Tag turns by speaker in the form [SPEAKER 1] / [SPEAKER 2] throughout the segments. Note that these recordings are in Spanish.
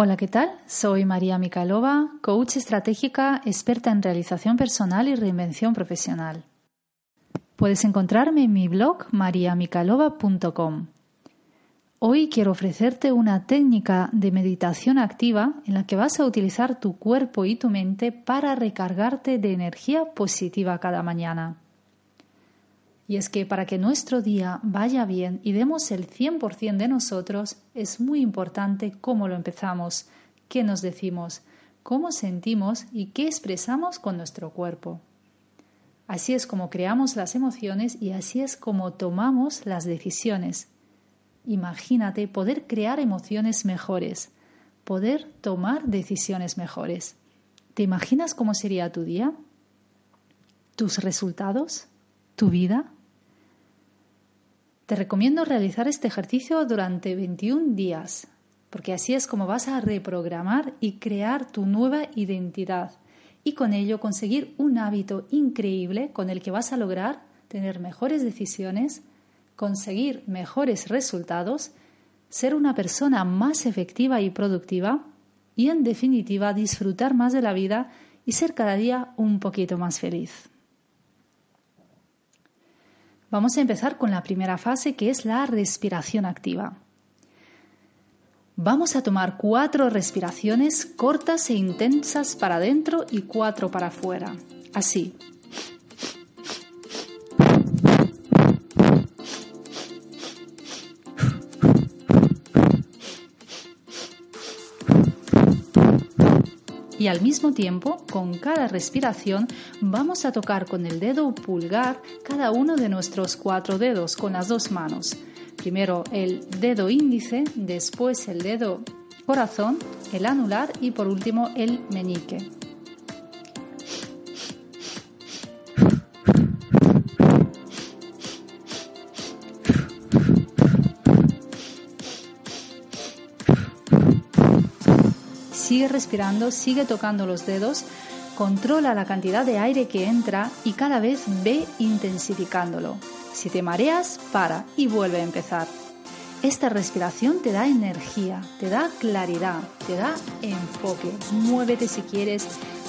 [SPEAKER 1] Hola, ¿qué tal? Soy María Mikalova, coach estratégica, experta en realización personal y reinvención profesional. Puedes encontrarme en mi blog mariamikalova.com. Hoy quiero ofrecerte una técnica de meditación activa en la que vas a utilizar tu cuerpo y tu mente para recargarte de energía positiva cada mañana. Y es que para que nuestro día vaya bien y demos el 100% de nosotros, es muy importante cómo lo empezamos, qué nos decimos, cómo sentimos y qué expresamos con nuestro cuerpo. Así es como creamos las emociones y así es como tomamos las decisiones. Imagínate poder crear emociones mejores, poder tomar decisiones mejores. ¿Te imaginas cómo sería tu día? ¿Tus resultados? ¿Tu vida? Te recomiendo realizar este ejercicio durante 21 días, porque así es como vas a reprogramar y crear tu nueva identidad y con ello conseguir un hábito increíble con el que vas a lograr tener mejores decisiones, conseguir mejores resultados, ser una persona más efectiva y productiva y en definitiva disfrutar más de la vida y ser cada día un poquito más feliz. Vamos a empezar con la primera fase que es la respiración activa. Vamos a tomar cuatro respiraciones cortas e intensas para adentro y cuatro para afuera. Así, y al mismo tiempo, con cada respiración, vamos a tocar con el dedo pulgar cada uno de nuestros cuatro dedos con las dos manos. Primero el dedo índice, después el dedo corazón, el anular y por último el meñique. Sigue respirando, sigue tocando los dedos, controla la cantidad de aire que entra y cada vez ve intensificándolo. Si te mareas, para y vuelve a empezar. Esta respiración te da energía, te da claridad, te da enfoque. Muévete si quieres,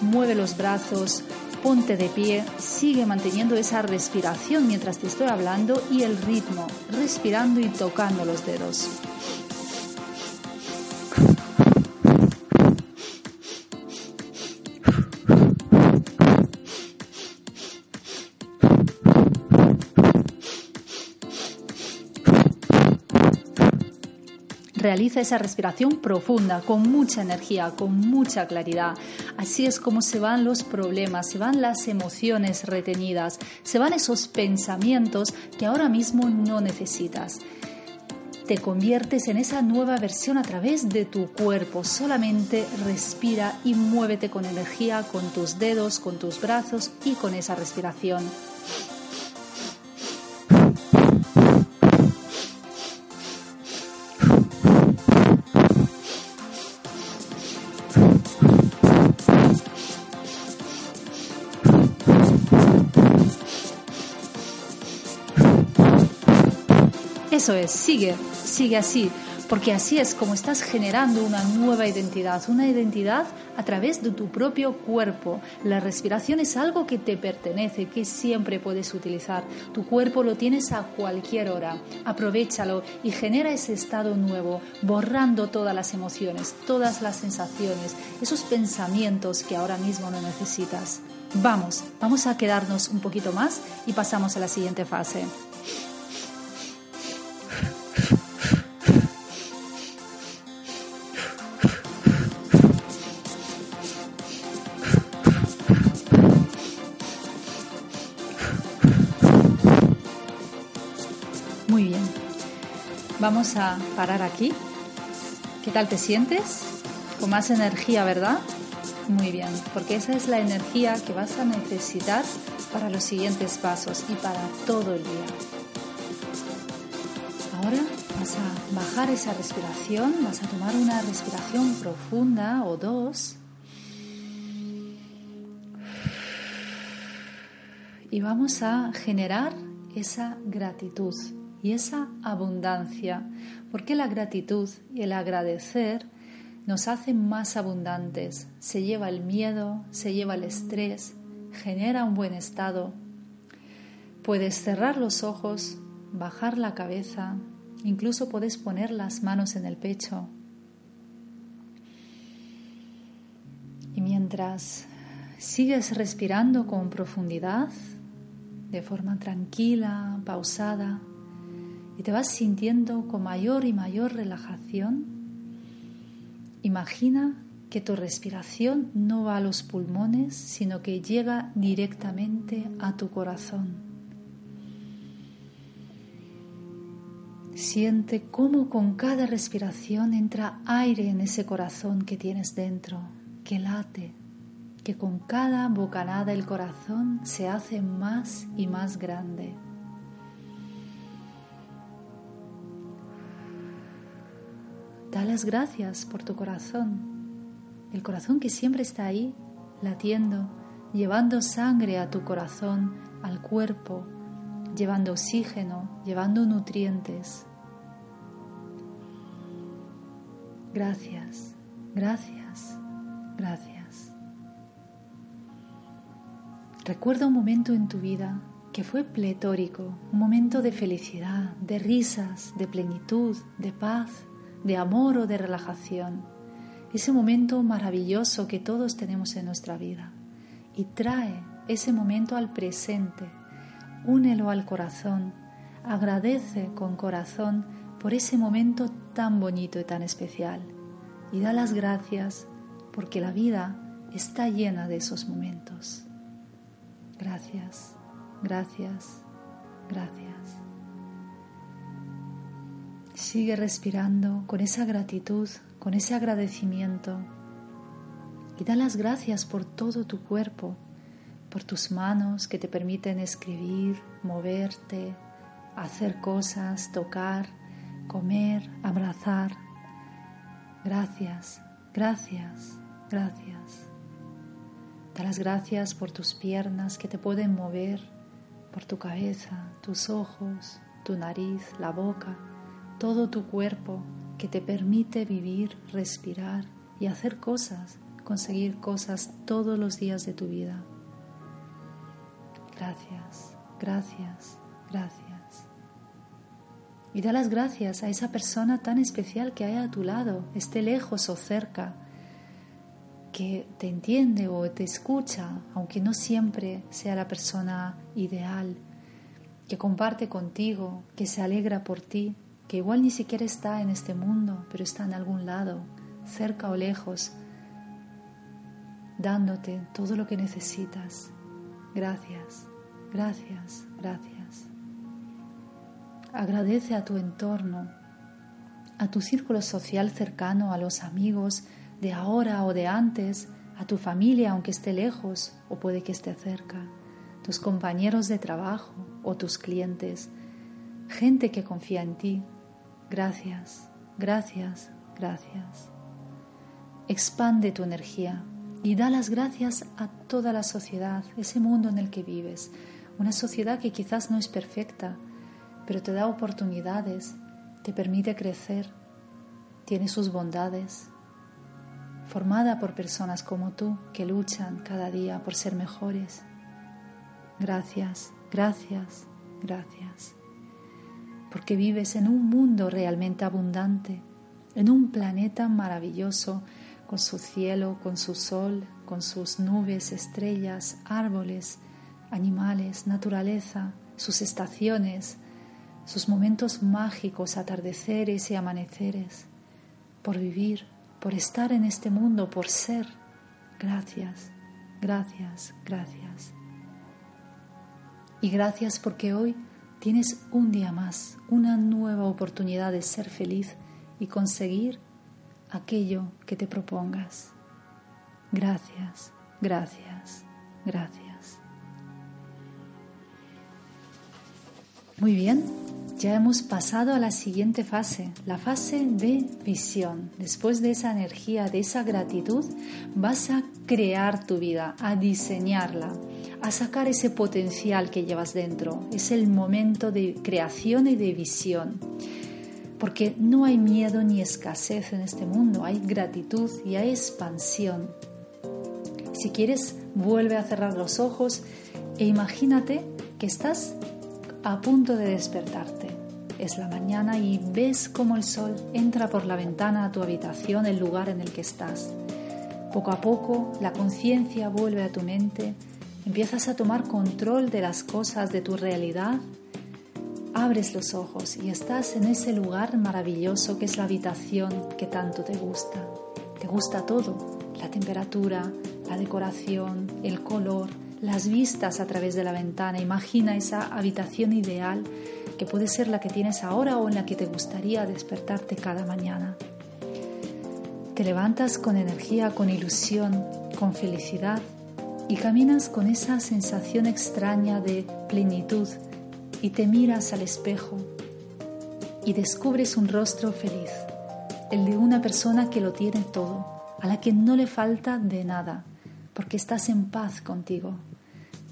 [SPEAKER 1] mueve los brazos, ponte de pie, sigue manteniendo esa respiración mientras te estoy hablando y el ritmo, respirando y tocando los dedos. Realiza esa respiración profunda, con mucha energía, con mucha claridad. Así es como se van los problemas, se van las emociones retenidas, se van esos pensamientos que ahora mismo no necesitas. Te conviertes en esa nueva versión a través de tu cuerpo. Solamente respira y muévete con energía, con tus dedos, con tus brazos y con esa respiración. Eso es, sigue, sigue así, porque así es como estás generando una nueva identidad, una identidad a través de tu propio cuerpo. La respiración es algo que te pertenece, que siempre puedes utilizar. Tu cuerpo lo tienes a cualquier hora. Aprovechalo y genera ese estado nuevo, borrando todas las emociones, todas las sensaciones, esos pensamientos que ahora mismo no necesitas. Vamos, vamos a quedarnos un poquito más y pasamos a la siguiente fase. Vamos a parar aquí. ¿Qué tal te sientes? Con más energía, ¿verdad? Muy bien, porque esa es la energía que vas a necesitar para los siguientes pasos y para todo el día. Ahora vas a bajar esa respiración, vas a tomar una respiración profunda o dos. Y vamos a generar esa gratitud y esa abundancia, porque la gratitud y el agradecer nos hace más abundantes, se lleva el miedo, se lleva el estrés, genera un buen estado. Puedes cerrar los ojos, bajar la cabeza, incluso puedes poner las manos en el pecho. Y mientras sigues respirando con profundidad, de forma tranquila, pausada, te vas sintiendo con mayor y mayor relajación, imagina que tu respiración no va a los pulmones, sino que llega directamente a tu corazón. Siente cómo con cada respiración entra aire en ese corazón que tienes dentro, que late, que con cada bocanada el corazón se hace más y más grande. Da las gracias por tu corazón el corazón que siempre está ahí, latiendo, llevando sangre a tu corazón, al cuerpo, llevando oxígeno, llevando nutrientes. Gracias, gracias, gracias. Recuerda un momento en tu vida que fue pletórico, un momento de felicidad, de risas, de plenitud, de paz, de amor o de relajación. Ese momento maravilloso que todos tenemos en nuestra vida. Y trae ese momento al presente, únelo al corazón, agradece con corazón por ese momento tan bonito y tan especial. Y da las gracias porque la vida está llena de esos momentos. Gracias, gracias, gracias. Sigue respirando con esa gratitud con ese agradecimiento y da las gracias por todo tu cuerpo, por tus manos que te permiten escribir, moverte, hacer cosas, tocar, comer, abrazar. Gracias, gracias, gracias. Da las gracias por tus piernas que te pueden mover, por tu cabeza, tus ojos, tu nariz, la boca, todo tu cuerpo que te permite vivir, respirar y hacer cosas, conseguir cosas todos los días de tu vida. Gracias, gracias, gracias. Y da las gracias a esa persona tan especial que hay a tu lado, esté lejos o cerca, que te entiende o te escucha, aunque no siempre sea la persona ideal, que comparte contigo, que se alegra por ti que igual ni siquiera está en este mundo, pero está en algún lado, cerca o lejos, dándote todo lo que necesitas. Gracias, gracias, gracias. Agradece a tu entorno, a tu círculo social cercano, a los amigos de ahora o de antes, a tu familia aunque esté lejos o puede que esté cerca, tus compañeros de trabajo o tus clientes, gente que confía en ti, Gracias, gracias, gracias. Expande tu energía y da las gracias a toda la sociedad, ese mundo en el que vives. Una sociedad que quizás no es perfecta, pero te da oportunidades, te permite crecer, tiene sus bondades, formada por personas como tú que luchan cada día por ser mejores. Gracias, gracias, gracias porque vives en un mundo realmente abundante, en un planeta maravilloso, con su cielo, con su sol, con sus nubes, estrellas, árboles, animales, naturaleza, sus estaciones, sus momentos mágicos, atardeceres y amaneceres, por vivir, por estar en este mundo, por ser. Gracias, gracias, gracias. Y gracias porque hoy Tienes un día más, una nueva oportunidad de ser feliz y conseguir aquello que te propongas. Gracias, gracias, gracias. Muy bien, ya hemos pasado a la siguiente fase, la fase de visión. Después de esa energía, de esa gratitud, vas a crear tu vida, a diseñarla a sacar ese potencial que llevas dentro. Es el momento de creación y de visión. porque no hay miedo ni escasez en este mundo, hay gratitud y hay expansión. Si quieres, vuelve a cerrar los ojos e imagínate que estás a punto de despertarte. Es la mañana y ves cómo el sol entra por la ventana a tu habitación, el lugar en el que estás. Poco a poco la conciencia vuelve a tu mente, empiezas a tomar control de las cosas, de tu realidad abres los ojos y estás en ese lugar maravilloso que es la habitación que tanto te gusta. Te gusta todo, la temperatura, la decoración, el color, las vistas a través de la ventana. Imagina esa habitación ideal que puede ser la que tienes ahora o en la que te gustaría despertarte cada mañana. Te levantas con energía, con ilusión, con felicidad y caminas con esa sensación extraña de plenitud y te miras al espejo y descubres un rostro feliz, el de una persona que lo tiene todo, a la que no le falta de nada, porque estás en paz contigo.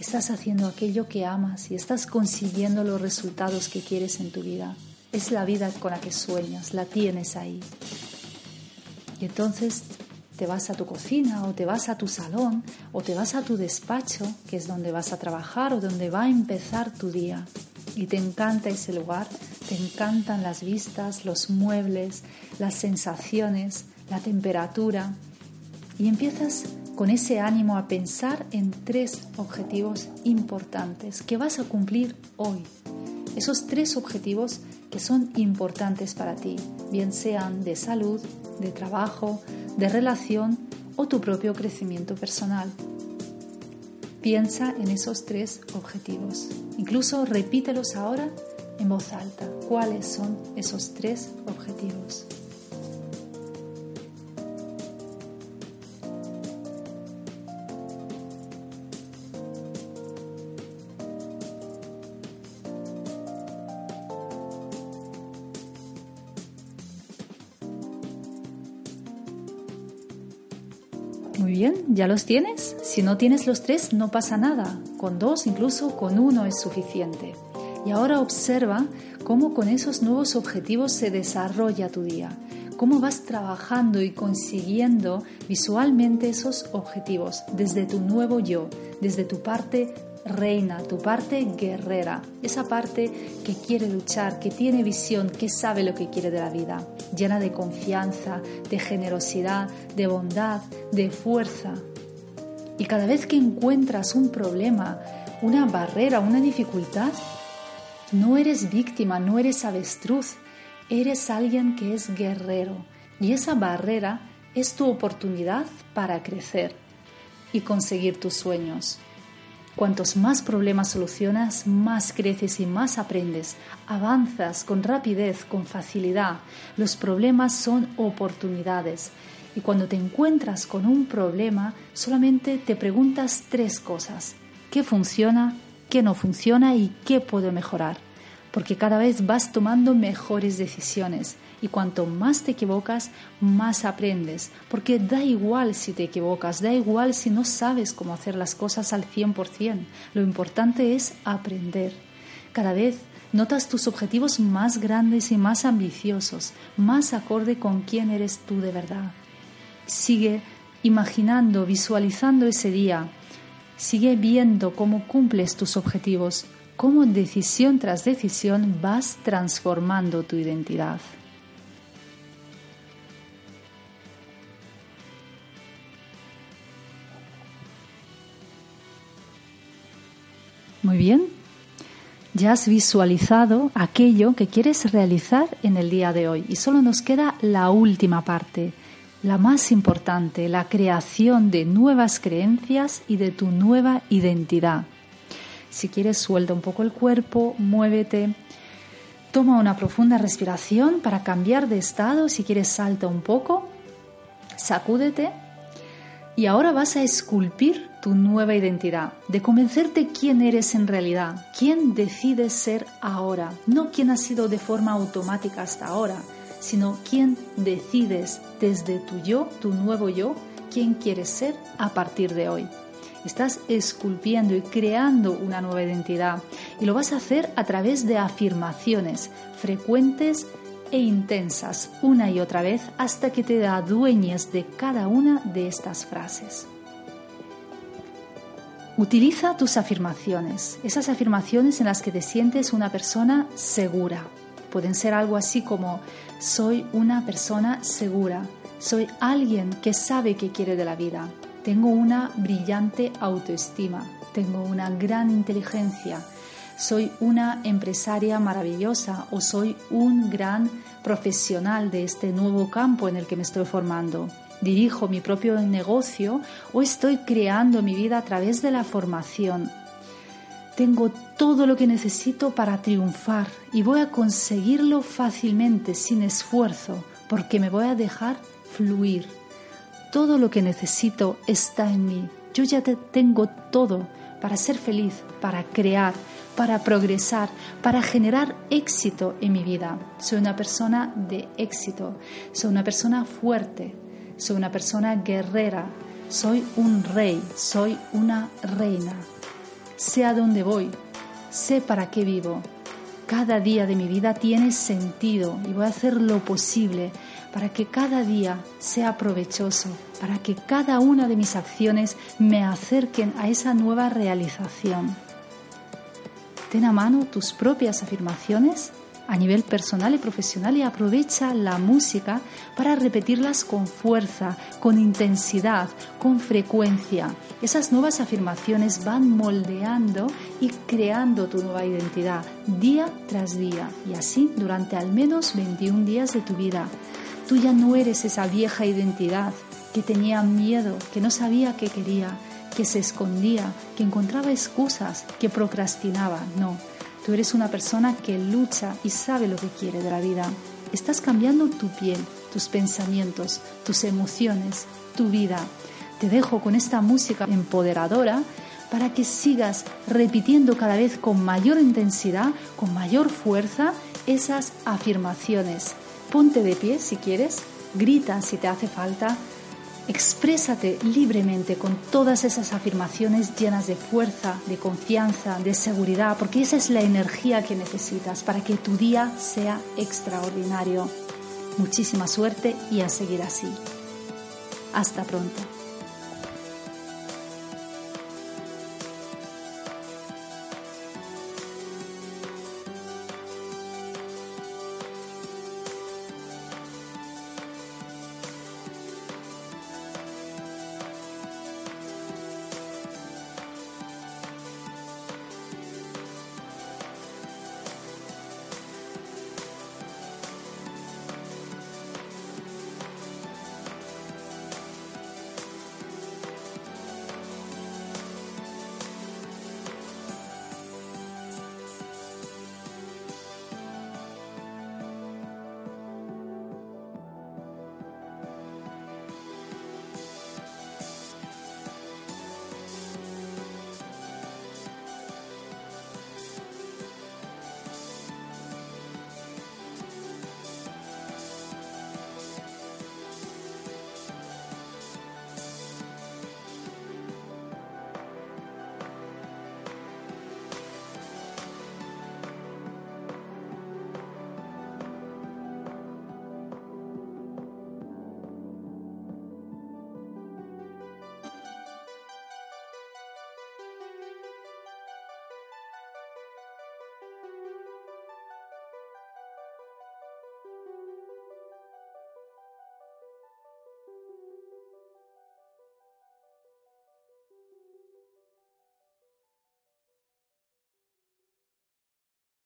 [SPEAKER 1] Estás haciendo aquello que amas y estás consiguiendo los resultados que quieres en tu vida. Es la vida con la que sueñas, la tienes ahí. Y entonces te vas a tu cocina o te vas a tu salón o te vas a tu despacho, que es donde vas a trabajar o donde va a empezar tu día y te encanta ese lugar, te encantan las vistas, los muebles, las sensaciones, la temperatura y empiezas con ese ánimo a pensar en tres objetivos importantes que vas a cumplir hoy. Esos tres objetivos que son importantes para ti, bien sean de salud, de trabajo, de relación o tu propio crecimiento personal. Piensa en esos tres objetivos. Incluso repítelos ahora en voz alta. ¿Cuáles son esos tres objetivos? Muy bien, ¿ya los tienes? Si no tienes los tres, no pasa nada. Con dos, incluso con uno es suficiente. Y ahora observa cómo con esos nuevos objetivos se desarrolla tu día, cómo vas trabajando y consiguiendo visualmente esos objetivos desde tu nuevo yo, desde tu parte reina, tu parte guerrera, esa parte que quiere luchar, que tiene visión, que sabe lo que quiere de la vida, llena de confianza, de generosidad, de bondad, de fuerza. Y cada vez que encuentras un problema, una barrera, una dificultad, no eres víctima, no eres avestruz, eres alguien que es guerrero. Y esa barrera es tu oportunidad para crecer y conseguir tus sueños. Cuantos más problemas solucionas, más creces y más aprendes. Avanzas con rapidez, con facilidad. Los problemas son oportunidades. Y cuando te encuentras con un problema, solamente te preguntas tres cosas. ¿Qué funciona? ¿Qué no funciona? ¿Y qué puedo mejorar? Porque cada vez vas tomando mejores decisiones y cuanto más te equivocas, más aprendes, porque da igual si te equivocas, da igual si no sabes cómo hacer las cosas al 100%, lo importante es aprender. Cada vez notas tus objetivos más grandes y más ambiciosos, más acorde con quién eres tú de verdad. Sigue imaginando, visualizando ese día. Sigue viendo cómo cumples tus objetivos, cómo decisión tras decisión vas transformando tu identidad. Muy bien. Ya has visualizado aquello que quieres realizar en el día de hoy y solo nos queda la última parte, la más importante, la creación de nuevas creencias y de tu nueva identidad. Si quieres, suelta un poco el cuerpo, muévete, toma una profunda respiración para cambiar de estado. Si quieres, salta un poco, sacúdete y ahora vas a esculpir tu nueva identidad, de convencerte quién eres en realidad, quién decides ser ahora, no quién has sido de forma automática hasta ahora, sino quién decides desde tu yo, tu nuevo yo, quién quieres ser a partir de hoy. Estás esculpiendo y creando una nueva identidad y lo vas a hacer a través de afirmaciones frecuentes e intensas una y otra vez hasta que te adueñes de cada una de estas frases. Utiliza tus afirmaciones, esas afirmaciones en las que te sientes una persona segura. Pueden ser algo así como soy una persona segura, soy alguien que sabe qué quiere de la vida, tengo una brillante autoestima, tengo una gran inteligencia, soy una empresaria maravillosa o soy un gran profesional de este nuevo campo en el que me estoy formando. Dirijo mi propio negocio o estoy creando mi vida a través de la formación. Tengo todo lo que necesito para triunfar y voy a conseguirlo fácilmente, sin esfuerzo, porque me voy a dejar fluir. Todo lo que necesito está en mí. Yo ya tengo todo para ser feliz, para crear, para progresar, para generar éxito en mi vida. Soy una persona de éxito, soy una persona fuerte, soy una persona guerrera, soy un rey, soy una reina. Sé a dónde voy, sé para qué vivo. Cada día de mi vida tiene sentido y voy a hacer lo posible para que cada día sea provechoso, para que cada una de mis acciones me acerquen a esa nueva realización. Ten a mano tus propias afirmaciones a nivel personal y profesional y aprovecha la música para repetirlas con fuerza, con intensidad, con frecuencia. Esas nuevas afirmaciones van moldeando y creando tu nueva identidad día tras día y así durante al menos 21 días de tu vida. Tú ya no eres esa vieja identidad que tenía miedo, que no sabía qué quería, que se escondía, que encontraba excusas, que procrastinaba. No, tú eres una persona que lucha y sabe lo que quiere de la vida. Estás cambiando tu piel, tus pensamientos, tus emociones, tu vida. Te dejo con esta música empoderadora para que sigas repitiendo cada vez con mayor intensidad, con mayor fuerza, esas afirmaciones. Ponte de pie si quieres, grita si te hace falta, Exprésate libremente con todas esas afirmaciones llenas de fuerza, de confianza, de seguridad, porque esa es la energía que necesitas para que tu día sea extraordinario. Muchísima suerte y a seguir así. Hasta pronto.